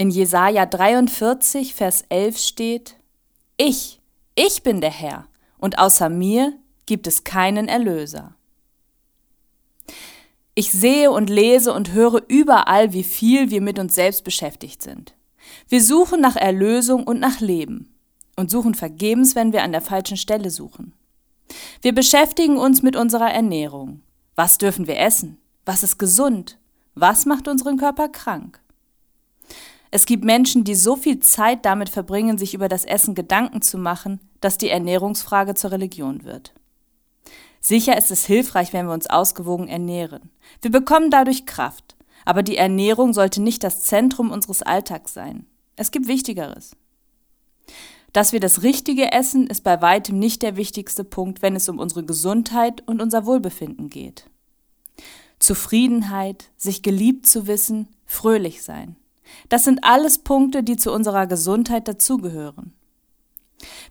In Jesaja 43, Vers 11 steht: Ich, ich bin der Herr, und außer mir gibt es keinen Erlöser. Ich sehe und lese und höre überall, wie viel wir mit uns selbst beschäftigt sind. Wir suchen nach Erlösung und nach Leben und suchen vergebens, wenn wir an der falschen Stelle suchen. Wir beschäftigen uns mit unserer Ernährung. Was dürfen wir essen? Was ist gesund? Was macht unseren Körper krank? Es gibt Menschen, die so viel Zeit damit verbringen, sich über das Essen Gedanken zu machen, dass die Ernährungsfrage zur Religion wird. Sicher ist es hilfreich, wenn wir uns ausgewogen ernähren. Wir bekommen dadurch Kraft. Aber die Ernährung sollte nicht das Zentrum unseres Alltags sein. Es gibt Wichtigeres. Dass wir das Richtige essen, ist bei weitem nicht der wichtigste Punkt, wenn es um unsere Gesundheit und unser Wohlbefinden geht. Zufriedenheit, sich geliebt zu wissen, fröhlich sein. Das sind alles Punkte, die zu unserer Gesundheit dazugehören.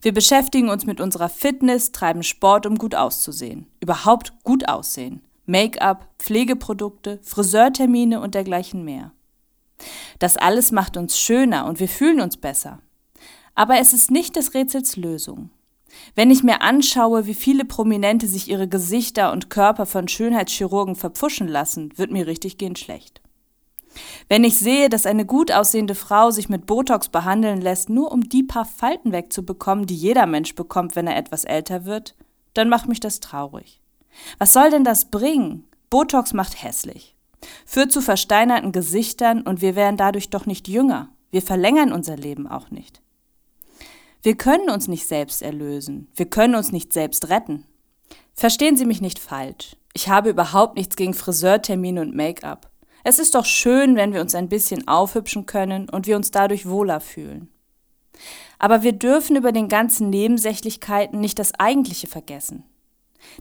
Wir beschäftigen uns mit unserer Fitness, treiben Sport, um gut auszusehen. Überhaupt gut aussehen. Make-up, Pflegeprodukte, Friseurtermine und dergleichen mehr. Das alles macht uns schöner und wir fühlen uns besser. Aber es ist nicht des Rätsels Lösung. Wenn ich mir anschaue, wie viele Prominente sich ihre Gesichter und Körper von Schönheitschirurgen verpfuschen lassen, wird mir richtig gehend schlecht. Wenn ich sehe, dass eine gut aussehende Frau sich mit Botox behandeln lässt, nur um die paar Falten wegzubekommen, die jeder Mensch bekommt, wenn er etwas älter wird, dann macht mich das traurig. Was soll denn das bringen? Botox macht hässlich, führt zu versteinerten Gesichtern und wir werden dadurch doch nicht jünger. Wir verlängern unser Leben auch nicht. Wir können uns nicht selbst erlösen. Wir können uns nicht selbst retten. Verstehen Sie mich nicht falsch. Ich habe überhaupt nichts gegen Friseurtermine und Make-up. Es ist doch schön, wenn wir uns ein bisschen aufhübschen können und wir uns dadurch wohler fühlen. Aber wir dürfen über den ganzen Nebensächlichkeiten nicht das Eigentliche vergessen,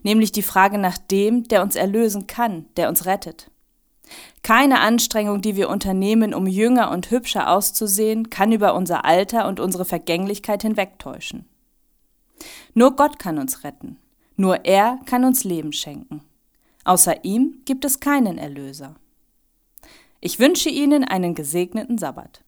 nämlich die Frage nach dem, der uns erlösen kann, der uns rettet. Keine Anstrengung, die wir unternehmen, um jünger und hübscher auszusehen, kann über unser Alter und unsere Vergänglichkeit hinwegtäuschen. Nur Gott kann uns retten, nur er kann uns Leben schenken. Außer ihm gibt es keinen Erlöser. Ich wünsche Ihnen einen gesegneten Sabbat.